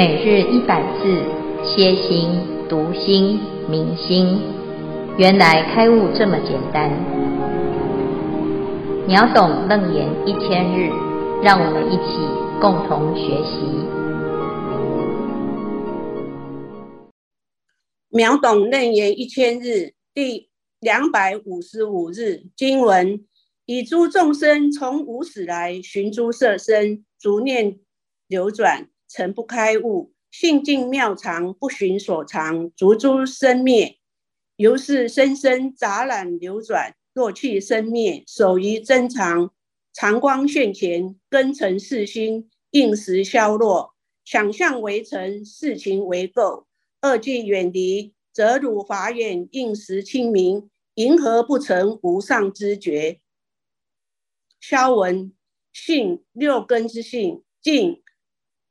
每日一百字，歇心、读心、明心，原来开悟这么简单。秒懂楞严一千日，让我们一起共同学习。秒懂楞严一千日第两百五十五日经文：以诸众生从无始来，寻诸色身，逐念流转。诚不开悟，性净妙常，不寻所藏，逐诸生灭，由是生生杂染流转，若去生灭，守于真藏，常光现前，根尘世心，应时消落，想象为尘，事情为垢，二际远离，则汝法眼应时清明，银河不成无上知觉。消文性六根之性净。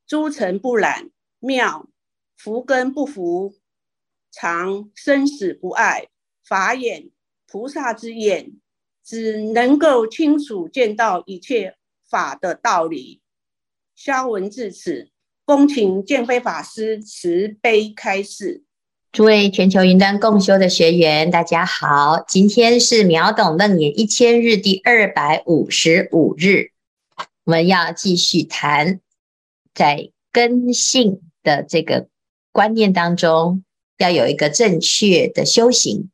诸尘不染，妙福根不伏，常生死不碍，法眼菩萨之眼，只能够清楚见到一切法的道理。消文至此，恭请建辉法师慈悲开示。诸位全球云端共修的学员，大家好，今天是秒懂楞严一千日第二百五十五日，我们要继续谈。在根性的这个观念当中，要有一个正确的修行。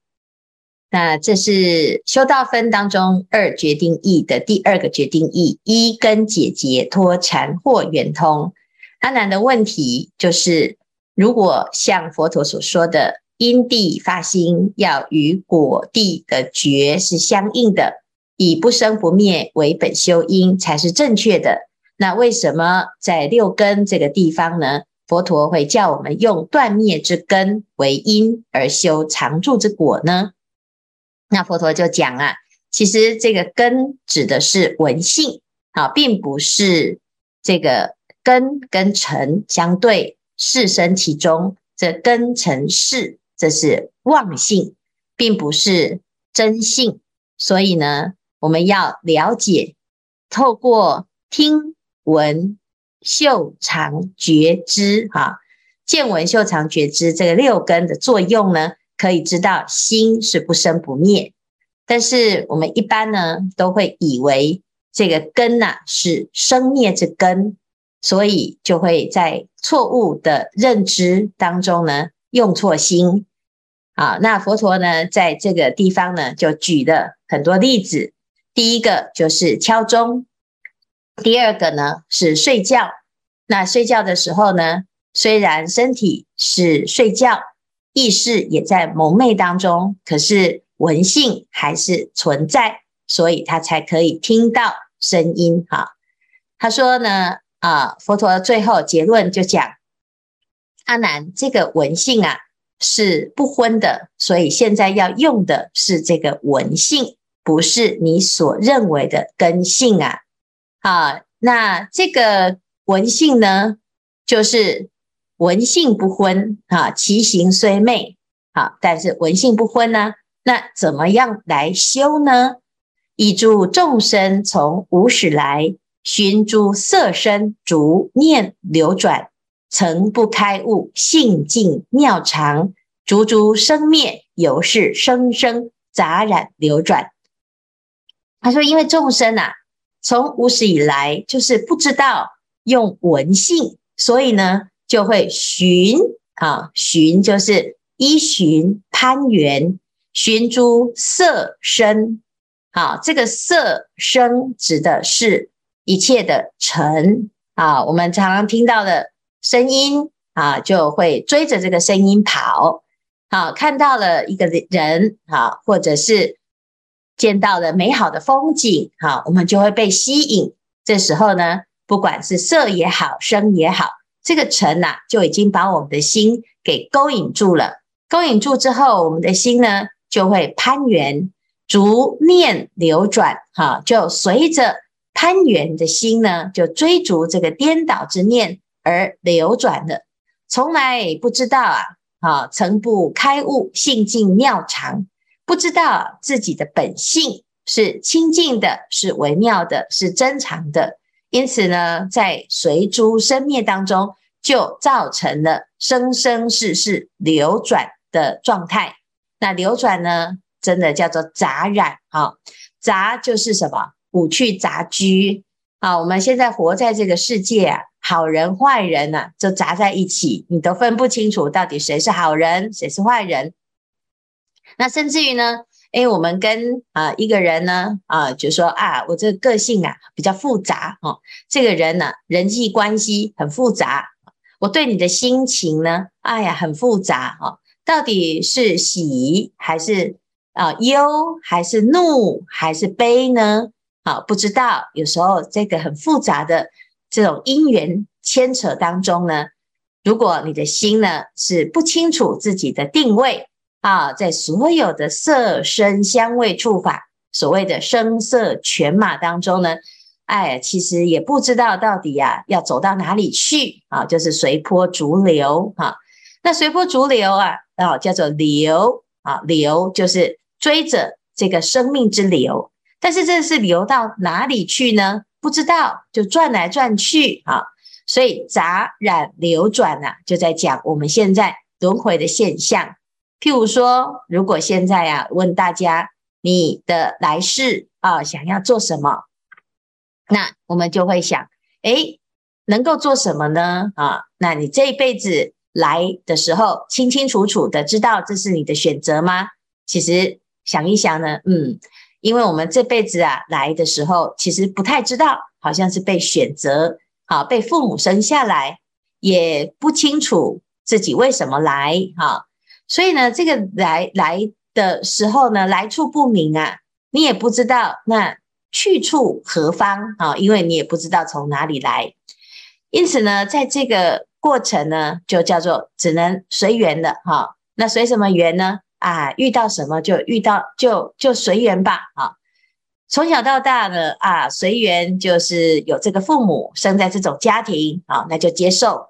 那这是修道分当中二决定义的第二个决定义：一根解结，脱禅或圆通。阿难的问题就是：如果像佛陀所说的，因地发心要与果地的觉是相应的，以不生不灭为本修因，才是正确的。那为什么在六根这个地方呢？佛陀会叫我们用断灭之根为因而修常住之果呢？那佛陀就讲啊，其实这个根指的是文性啊，并不是这个根跟尘相对，识生其中，这根尘是，这是妄性，并不是真性。所以呢，我们要了解，透过听。闻、嗅、尝、觉知，哈，见闻嗅尝觉知这个六根的作用呢，可以知道心是不生不灭。但是我们一般呢，都会以为这个根呐、是生灭之根，所以就会在错误的认知当中呢，用错心。啊，那佛陀呢，在这个地方呢，就举了很多例子。第一个就是敲钟。第二个呢是睡觉，那睡觉的时候呢，虽然身体是睡觉，意识也在蒙昧当中，可是闻性还是存在，所以他才可以听到声音。哈，他说呢，啊，佛陀最后结论就讲，阿难，这个闻性啊是不昏的，所以现在要用的是这个闻性，不是你所认为的根性啊。啊，那这个文性呢，就是文性不昏啊，其行虽昧啊，但是文性不昏呢，那怎么样来修呢？以诸众生从无始来，寻诸色身，逐念流转，诚不开悟，性净妙常，逐诸生灭，由是生生杂染流转。他说，因为众生啊。从无始以来，就是不知道用闻性，所以呢，就会寻啊，寻就是依寻攀缘，寻诸色身。啊，这个色身指的是一切的尘啊。我们常常听到的声音啊，就会追着这个声音跑。好，看到了一个人啊，或者是。见到了美好的风景，好，我们就会被吸引。这时候呢，不管是色也好，声也好，这个尘呐，就已经把我们的心给勾引住了。勾引住之后，我们的心呢，就会攀缘，逐念流转，哈，就随着攀缘的心呢，就追逐这个颠倒之念而流转了。从来不知道啊，啊，诚不开悟，性净妙常。不知道自己的本性是清净的，是微妙的，是真常的，因此呢，在随诸生灭当中，就造成了生生世世流转的状态。那流转呢，真的叫做杂染啊，杂就是什么？五趣杂居啊。我们现在活在这个世界啊，好人坏人呐、啊，就杂在一起，你都分不清楚到底谁是好人，谁是坏人。那甚至于呢，诶，我们跟啊一个人呢啊，就说啊，我这个个性啊比较复杂哦，这个人呢人际关系很复杂，我对你的心情呢，哎呀很复杂哦，到底是喜还是啊忧还是怒还是悲呢？啊，不知道，有时候这个很复杂的这种因缘牵扯当中呢，如果你的心呢是不清楚自己的定位。啊，在所有的色声香味触法，所谓的声色犬马当中呢，哎，其实也不知道到底呀、啊、要走到哪里去啊，就是随波逐流哈。那随波逐流啊，啊叫做流啊，流就是追着这个生命之流，但是这是流到哪里去呢？不知道，就转来转去啊。所以杂染流转啊，就在讲我们现在轮回的现象。譬如说，如果现在啊问大家你的来世啊想要做什么，那我们就会想，诶，能够做什么呢？啊，那你这一辈子来的时候，清清楚楚的知道这是你的选择吗？其实想一想呢，嗯，因为我们这辈子啊来的时候，其实不太知道，好像是被选择，啊，被父母生下来，也不清楚自己为什么来，哈。所以呢，这个来来的时候呢，来处不明啊，你也不知道那去处何方啊，因为你也不知道从哪里来，因此呢，在这个过程呢，就叫做只能随缘了哈。那随什么缘呢？啊，遇到什么就遇到，就就随缘吧啊。从小到大呢，啊，随缘就是有这个父母生在这种家庭啊，那就接受。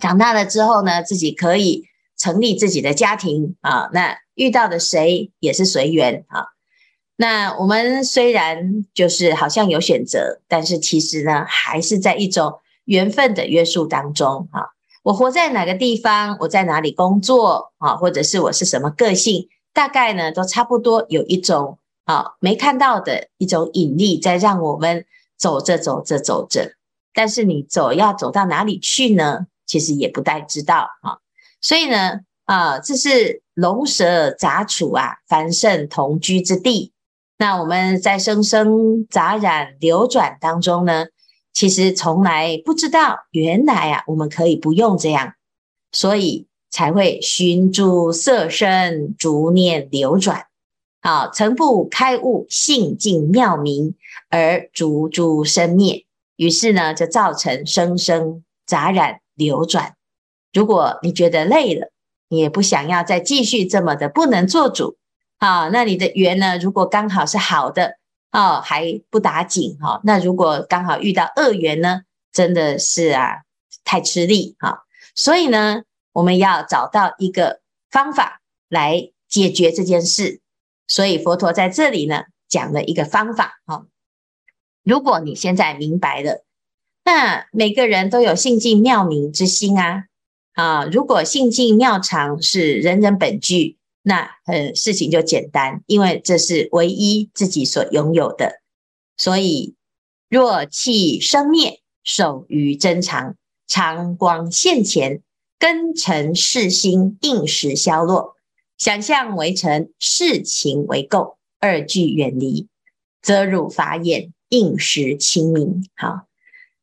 长大了之后呢，自己可以。成立自己的家庭啊，那遇到的谁也是随缘啊。那我们虽然就是好像有选择，但是其实呢，还是在一种缘分的约束当中啊。我活在哪个地方，我在哪里工作啊，或者是我是什么个性，大概呢都差不多有一种啊没看到的一种引力在让我们走着走着走着。但是你走要走到哪里去呢？其实也不太知道啊。所以呢，啊，这是龙蛇杂处啊，凡圣同居之地。那我们在生生杂染流转当中呢，其实从来不知道，原来啊，我们可以不用这样，所以才会寻诸色身，逐念流转。好，曾不开悟性净妙明，而逐诸生灭，于是呢，就造成生生杂染流转。如果你觉得累了，你也不想要再继续这么的不能做主，啊，那你的缘呢？如果刚好是好的，哦，还不打紧哈。那如果刚好遇到恶缘呢？真的是啊，太吃力哈。所以呢，我们要找到一个方法来解决这件事。所以佛陀在这里呢，讲了一个方法哈。如果你现在明白了，那每个人都有性净妙明之心啊。啊，如果性净妙常是人人本具，那呃事情就简单，因为这是唯一自己所拥有的。所以若弃生灭，守于真常，常光现前，根尘世心应时消落，想象为尘，事情为垢，二俱远离，则汝法眼应时清明。好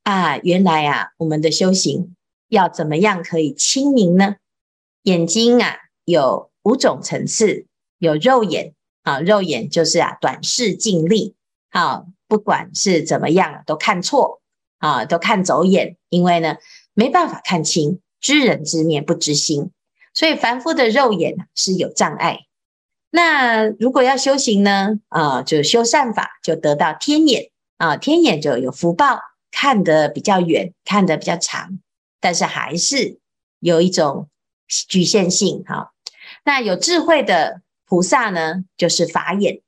啊，原来啊，我们的修行。要怎么样可以清明呢？眼睛啊，有五种层次，有肉眼啊，肉眼就是啊短视近利啊，不管是怎么样都看错啊，都看走眼，因为呢没办法看清，知人知面不知心，所以凡夫的肉眼是有障碍。那如果要修行呢，啊，就修善法，就得到天眼啊，天眼就有福报，看得比较远，看得比较长。但是还是有一种局限性哈。那有智慧的菩萨呢，就是法眼，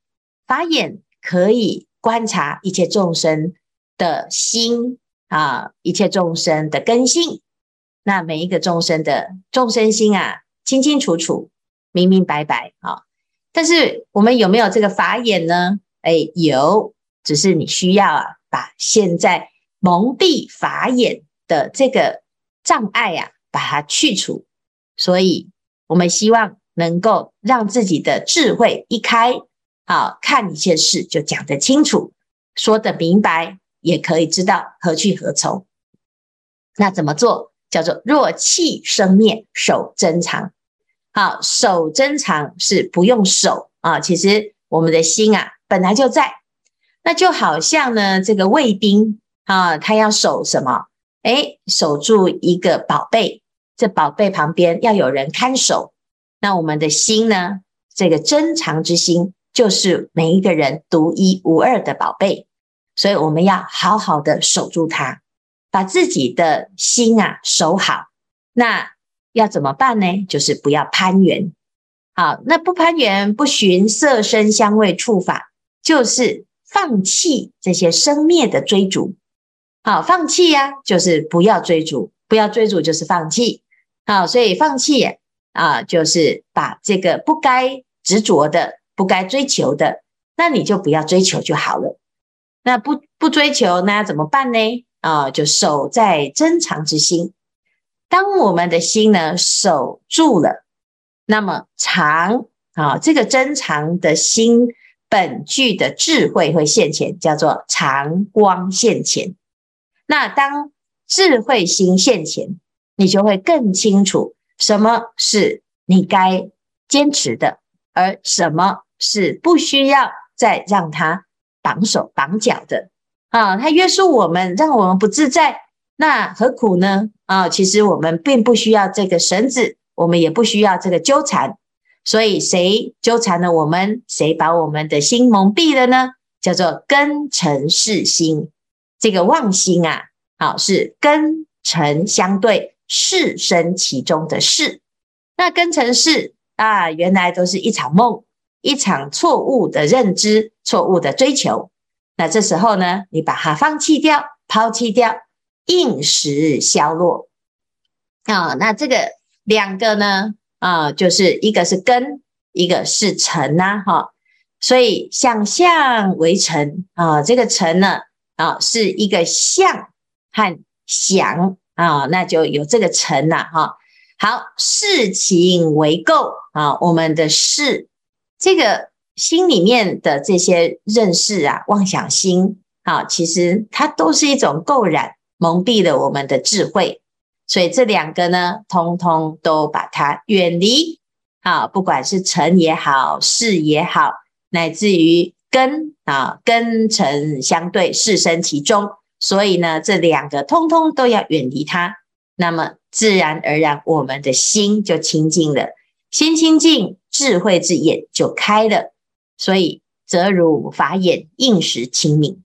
法眼可以观察一切众生的心啊，一切众生的根性那每一个众生的众生心啊，清清楚楚、明明白白啊。但是我们有没有这个法眼呢？哎，有，只是你需要啊，把现在蒙蔽法眼的这个障碍啊，把它去除。所以，我们希望能够让自己的智慧一开，啊，看一切事就讲得清楚，说得明白，也可以知道何去何从。那怎么做？叫做若气生灭，守真常。好，守真常是不用守啊。其实我们的心啊，本来就在。那就好像呢，这个卫兵啊，他要守什么？诶，守住一个宝贝，这宝贝旁边要有人看守。那我们的心呢？这个珍藏之心，就是每一个人独一无二的宝贝。所以我们要好好的守住它，把自己的心啊守好。那要怎么办呢？就是不要攀缘。好，那不攀缘，不寻色声香味触法，就是放弃这些生灭的追逐。好，放弃呀、啊，就是不要追逐，不要追逐就是放弃。好，所以放弃啊，就是把这个不该执着的、不该追求的，那你就不要追求就好了。那不不追求，那怎么办呢？啊，就守在珍藏之心。当我们的心呢守住了，那么藏啊，这个珍藏的心本具的智慧会现前，叫做常光现前。那当智慧心现前，你就会更清楚什么是你该坚持的，而什么是不需要再让它绑手绑脚的啊，它约束我们，让我们不自在。那何苦呢？啊，其实我们并不需要这个绳子，我们也不需要这个纠缠。所以谁纠缠了我们？谁把我们的心蒙蔽了呢？叫做根尘识心。这个妄心啊，好，是根尘相对，识生其中的识。那根尘识啊，原来都是一场梦，一场错误的认知，错误的追求。那这时候呢，你把它放弃掉，抛弃掉。应时消落啊，那这个两个呢啊，就是一个是根，一个是尘呐，哈。所以想象为尘啊，这个尘呢啊，是一个相和想啊，那就有这个尘呐，哈。好，识情为构啊，我们的识，这个心里面的这些认识啊，妄想心啊，其实它都是一种垢染。蒙蔽了我们的智慧，所以这两个呢，通通都把它远离。啊，不管是尘也好，识也好，乃至于根啊，根尘相对，识生其中。所以呢，这两个通通都要远离它。那么自然而然，我们的心就清净了。心清净，智慧之眼就开了。所以则如法眼，应时清明。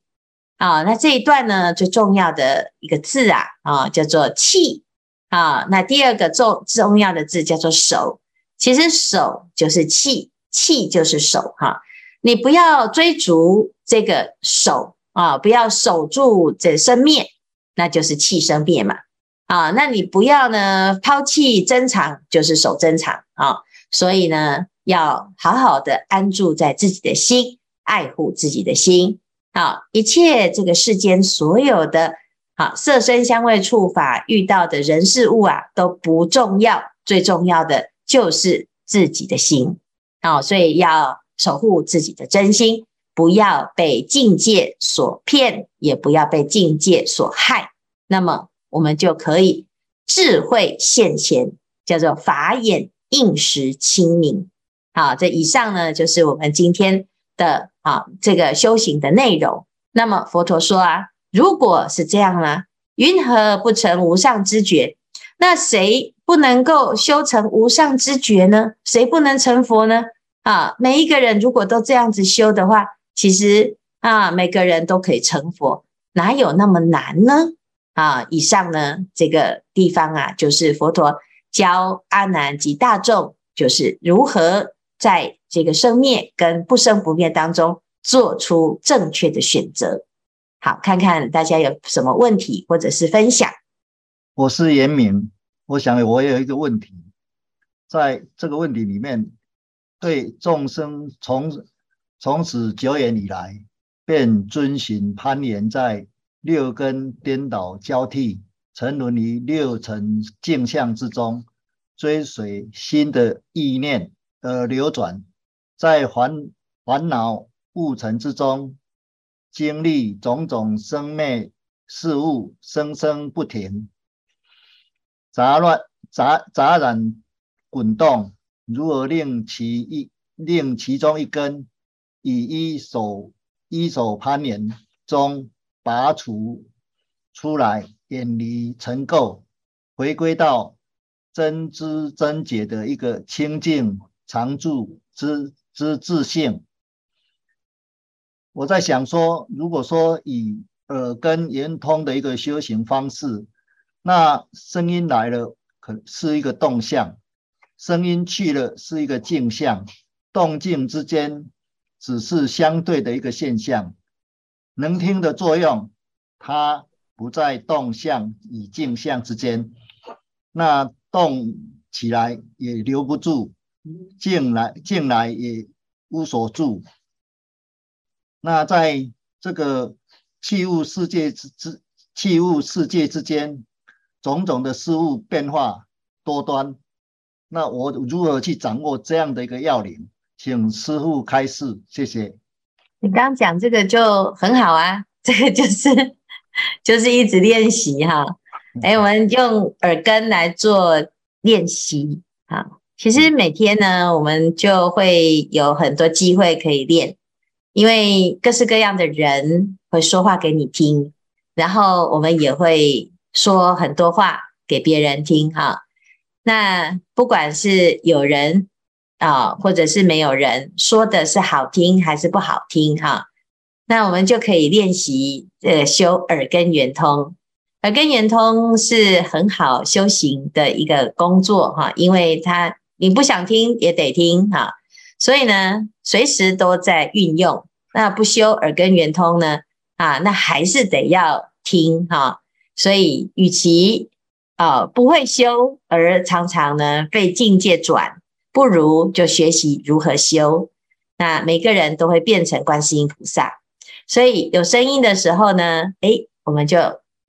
啊，那这一段呢，最重要的一个字啊，啊，叫做气啊。那第二个重重要的字叫做手，其实手就是气，气就是手哈、你不要追逐这个守啊，不要守住这生灭，那就是气生灭嘛。啊，那你不要呢抛弃珍藏，就是守真常啊。所以呢，要好好的安住在自己的心，爱护自己的心。好，一切这个世间所有的好色声香味触法遇到的人事物啊，都不重要，最重要的就是自己的心。啊，所以要守护自己的真心，不要被境界所骗，也不要被境界所害。那么我们就可以智慧现前，叫做法眼应时清明。好，这以上呢，就是我们今天的。啊，这个修行的内容。那么佛陀说啊，如果是这样呢，云何不成无上之觉？那谁不能够修成无上之觉呢？谁不能成佛呢？啊，每一个人如果都这样子修的话，其实啊，每个人都可以成佛，哪有那么难呢？啊，以上呢这个地方啊，就是佛陀教阿难及大众，就是如何在。这个生灭跟不生不灭当中，做出正确的选择。好，看看大家有什么问题或者是分享。我是严敏，我想我有一个问题，在这个问题里面，对众生从从此久远以来，便遵循攀缘在六根颠倒交替，沉沦于六尘境相之中，追随心的意念而流转，在烦烦恼雾尘之中，经历种种生灭事物，生生不停。杂乱杂杂染滚动，如何令其一令其中一根以一手一手攀岩中拔除出来，远离尘垢，回归到真知真解的一个清净常住之之自性。我在想说，如果说以耳根圆通的一个修行方式。那声音来了，可是一个动向；声音去了，是一个静相。动静之间只是相对的一个现象。能听的作用，它不在动相与静相之间。那动起来也留不住，静来静来也无所住。那在这个器物世界之之器物世界之间。种种的事物变化多端，那我如何去掌握这样的一个要领？请师傅开示，谢谢。你刚讲这个就很好啊，这个就是 就是一直练习哈。哎，我们用耳根来做练习啊。其实每天呢，我们就会有很多机会可以练，因为各式各样的人会说话给你听，然后我们也会。说很多话给别人听哈，那不管是有人啊，或者是没有人说的是好听还是不好听哈，那我们就可以练习呃修耳根圆通。耳根圆通是很好修行的一个工作哈，因为他你不想听也得听哈，所以呢随时都在运用。那不修耳根圆通呢啊，那还是得要听哈。所以，与其、呃、不会修而常常呢被境界转，不如就学习如何修。那每个人都会变成观世音菩萨。所以有声音的时候呢，诶，我们就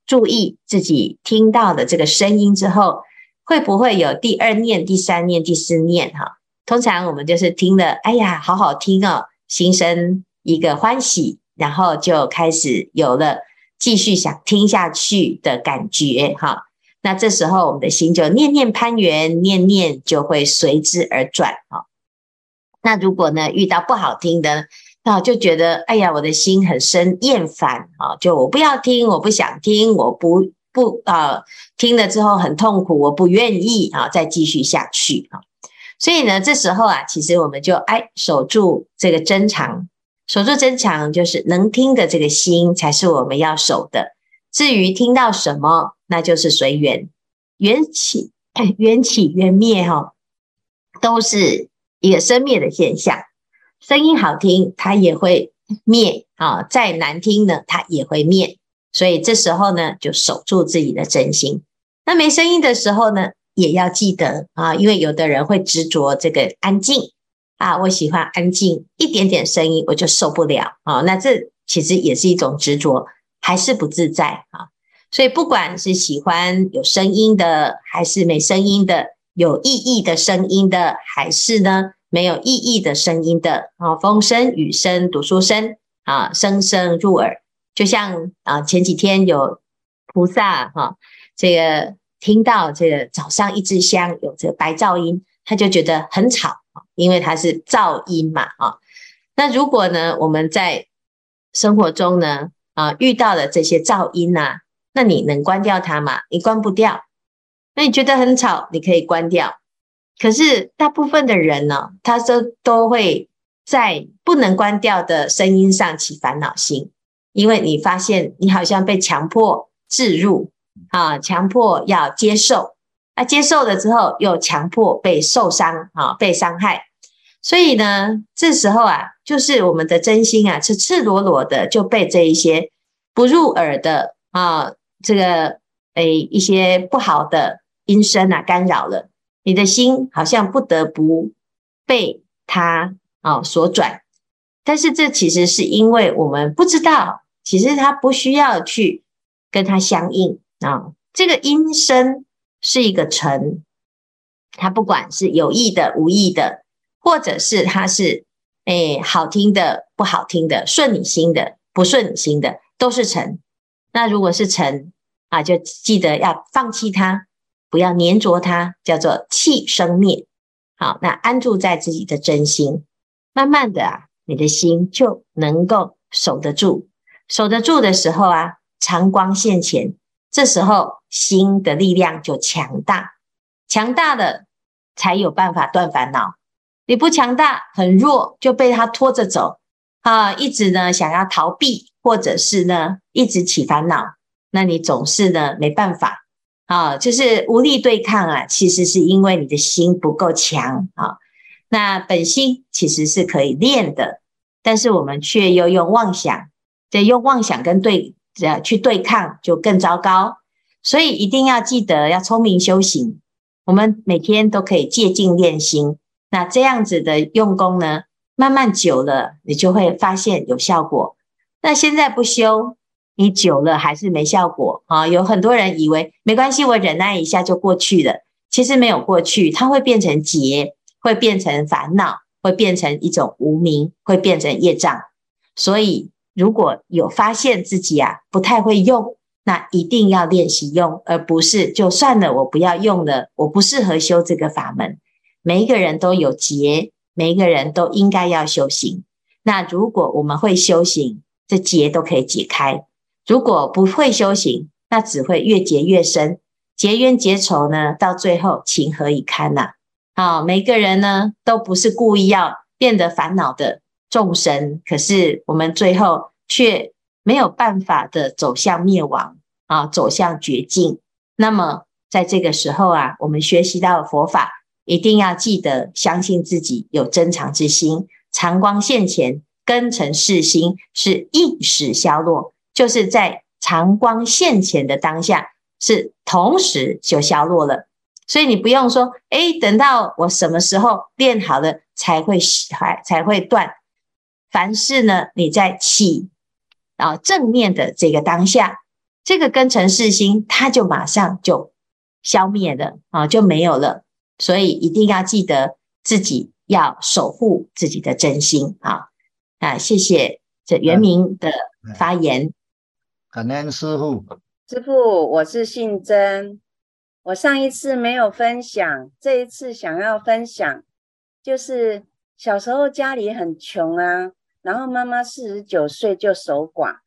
注意自己听到的这个声音之后，会不会有第二念、第三念、第四念？哈，通常我们就是听了，哎呀，好好听哦，心生一个欢喜，然后就开始有了。继续想听下去的感觉哈，那这时候我们的心就念念攀缘，念念就会随之而转哈。那如果呢遇到不好听的，那就觉得哎呀，我的心很生厌烦啊，就我不要听，我不想听，我不不啊听了之后很痛苦，我不愿意啊再继续下去啊。所以呢，这时候啊，其实我们就哎守住这个真常。守住真常，就是能听的这个心，才是我们要守的。至于听到什么，那就是随缘，缘起 缘起缘灭，哈，都是一个生灭的现象。声音好听，它也会灭啊；再难听呢，它也会灭。所以这时候呢，就守住自己的真心。那没声音的时候呢，也要记得啊，因为有的人会执着这个安静。啊，我喜欢安静，一点点声音我就受不了啊。那这其实也是一种执着，还是不自在啊。所以不管是喜欢有声音的，还是没声音的，有意义的声音的，还是呢没有意义的声音的啊，风声、雨声、读书声啊，声声入耳。就像啊，前几天有菩萨哈，这个听到这个早上一支香有这个白噪音，他就觉得很吵啊。因为它是噪音嘛，啊，那如果呢，我们在生活中呢，啊，遇到了这些噪音呐，那你能关掉它吗？你关不掉。那你觉得很吵，你可以关掉。可是大部分的人呢，他都都会在不能关掉的声音上起烦恼心，因为你发现你好像被强迫置入啊，强迫要接受。那、接受了之后，又强迫被受伤啊，被伤害，所以呢，这时候啊，就是我们的真心啊，是赤裸裸的就被这一些不入耳的啊，这个诶一些不好的音声啊干扰了，你的心好像不得不被它啊所转。但是这其实是因为我们不知道，其实它不需要去跟它相应啊。这个音声是一个尘，它不管是有意的、无意的，或者是它是诶好听的、不好听的、顺你心的、不顺你心的，都是尘。那如果是尘啊，就记得要放弃它，不要粘着它，叫做气生灭。好，那安住在自己的真心，慢慢的啊。你的心就能够守得住，守得住的时候啊，常光现前，这时候心的力量就强大，强大的才有办法断烦恼。你不强大，很弱，就被他拖着走啊，一直呢想要逃避，或者是呢一直起烦恼，那你总是呢没办法啊，就是无力对抗啊。其实是因为你的心不够强啊。那本心其实是可以练的，但是我们却又用妄想，对，用妄想跟对呃去对抗，就更糟糕。所以一定要记得要聪明修行。我们每天都可以借镜练心，那这样子的用功呢，慢慢久了，你就会发现有效果。那现在不修，你久了还是没效果啊。有很多人以为没关系，我忍耐一下就过去了，其实没有过去，它会变成结。会变成烦恼，会变成一种无明，会变成业障。所以，如果有发现自己啊不太会用，那一定要练习用，而不是就算了，我不要用了，我不适合修这个法门。每一个人都有结，每一个人都应该要修行。那如果我们会修行，这结都可以解开；如果不会修行，那只会越结越深，结冤结仇呢，到最后情何以堪呐、啊？好，每个人呢都不是故意要变得烦恼的众生，可是我们最后却没有办法的走向灭亡啊，走向绝境。那么在这个时候啊，我们学习到佛法，一定要记得相信自己有真常之心，常光现前，根尘世心是一时消落，就是在常光现前的当下，是同时就消落了。所以你不用说，诶，等到我什么时候练好了才会还才会断。凡事呢，你在起啊正念的这个当下，这个根尘世心，它就马上就消灭了啊，就没有了。所以一定要记得自己要守护自己的真心啊！啊，谢谢这袁明的发言。感恩师傅，师傅，我是姓曾。我上一次没有分享，这一次想要分享，就是小时候家里很穷啊，然后妈妈四十九岁就守寡，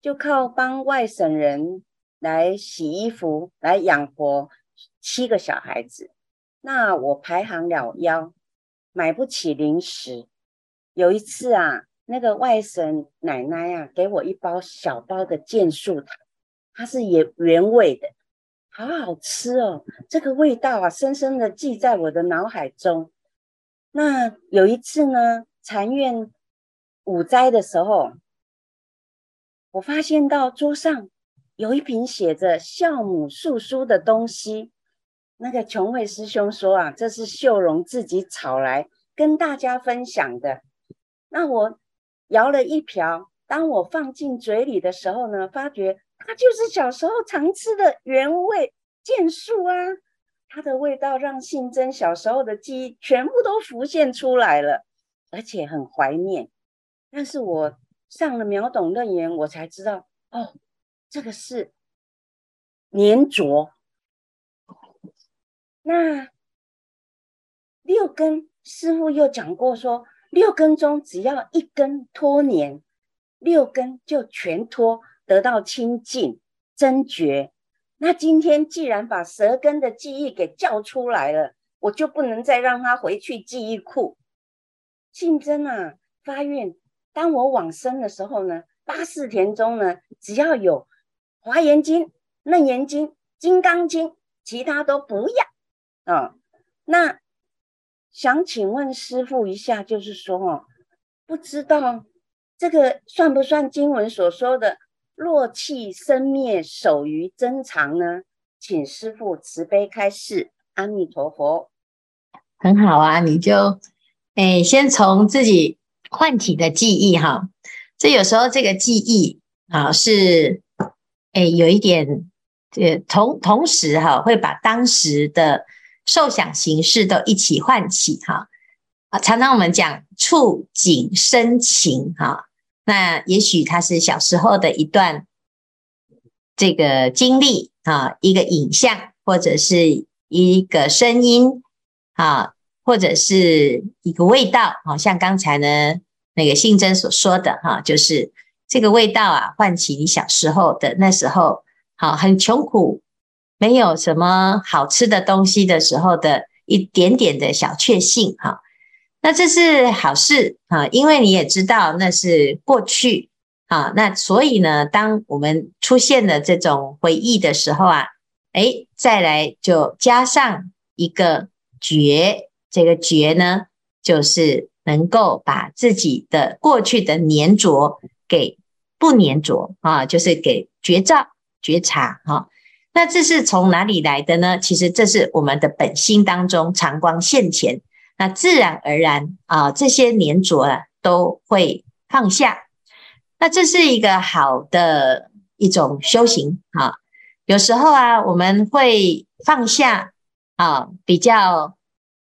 就靠帮外省人来洗衣服来养活七个小孩子。那我排行老幺，买不起零食。有一次啊，那个外甥奶奶啊，给我一包小包的健树糖，它是原原味的。好好吃哦，这个味道啊，深深的记在我的脑海中。那有一次呢，禅院午斋的时候，我发现到桌上有一瓶写着“孝母素书”的东西。那个琼慧师兄说啊，这是秀荣自己炒来跟大家分享的。那我摇了一瓢，当我放进嘴里的时候呢，发觉。它就是小时候常吃的原味健树啊，它的味道让信真小时候的记忆全部都浮现出来了，而且很怀念。但是我上了秒懂楞严，我才知道哦，这个是粘着。那六根师父又讲过说，六根中只要一根脱粘，六根就全脱。得到清净真觉，那今天既然把舌根的记忆给叫出来了，我就不能再让他回去记忆库。信真啊，发愿，当我往生的时候呢，八四田中呢，只要有华严经、楞严经、金刚经，其他都不要啊、那想请问师傅一下，就是说哦，不知道这个算不算经文所说的？若气生灭，守于真常呢？请师傅慈悲开示。阿弥陀佛。很好啊，你就诶，先从自己唤起的记忆哈。这有时候这个记忆啊是诶有一点，这同同时哈会把当时的受想行识都一起唤起哈。啊，常常我们讲触景生情哈，那也许它是小时候的一段这个经历啊，一个影像或者是一个声音啊，或者是一个味道，好像刚才呢那个信真所说的哈，就是这个味道啊，唤起你小时候的那时候，好很穷苦，没有什么好吃的东西的时候的一点点的小确幸哈。那这是好事啊，因为你也知道那是过去啊，那所以呢，当我们出现了这种回忆的时候啊，诶，再来就加上一个觉，这个觉呢，就是能够把自己的过去的粘着给不粘着啊，就是给觉照、觉察哈。那这是从哪里来的呢？其实这是我们的本心当中常光现前。那自然而然啊，这些粘着啊都会放下。那这是一个好的一种修行啊。有时候啊，我们会放下啊比较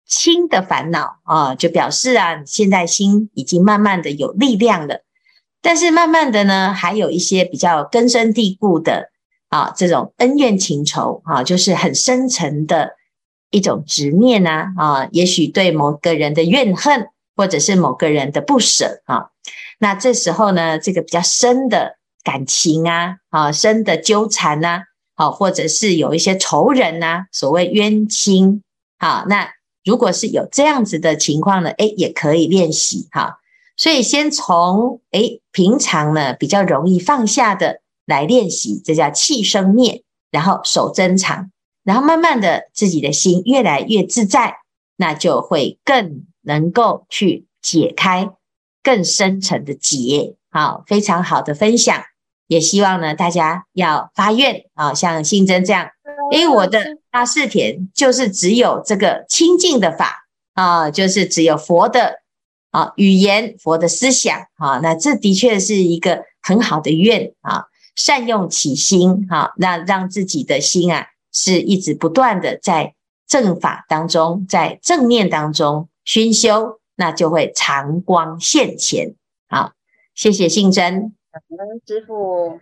轻的烦恼啊，就表示啊，你现在心已经慢慢的有力量了。但是慢慢的呢，还有一些比较根深蒂固的啊这种恩怨情仇啊，就是很深沉的。一种执念啊，啊，也许对某个人的怨恨，或者是某个人的不舍啊，那这时候呢，这个比较深的感情啊，啊，深的纠缠呐，啊，或者是有一些仇人呐、啊，所谓冤亲，好，那如果是有这样子的情况呢，诶，也可以练习哈。所以先从诶平常呢比较容易放下的来练习，这叫气生灭，然后守真常。然后慢慢的，自己的心越来越自在，那就会更能够去解开更深层的结。好，非常好的分享，也希望呢大家要发愿啊，像信真这样，因为我的大士田就是只有这个清净的法啊，就是只有佛的啊语言、佛的思想啊，那这的确是一个很好的愿啊，善用起心哈，那让自己的心啊。是一直不断的在正法当中，在正念当中熏修，那就会长光现前。好，谢谢信真，感恩师父。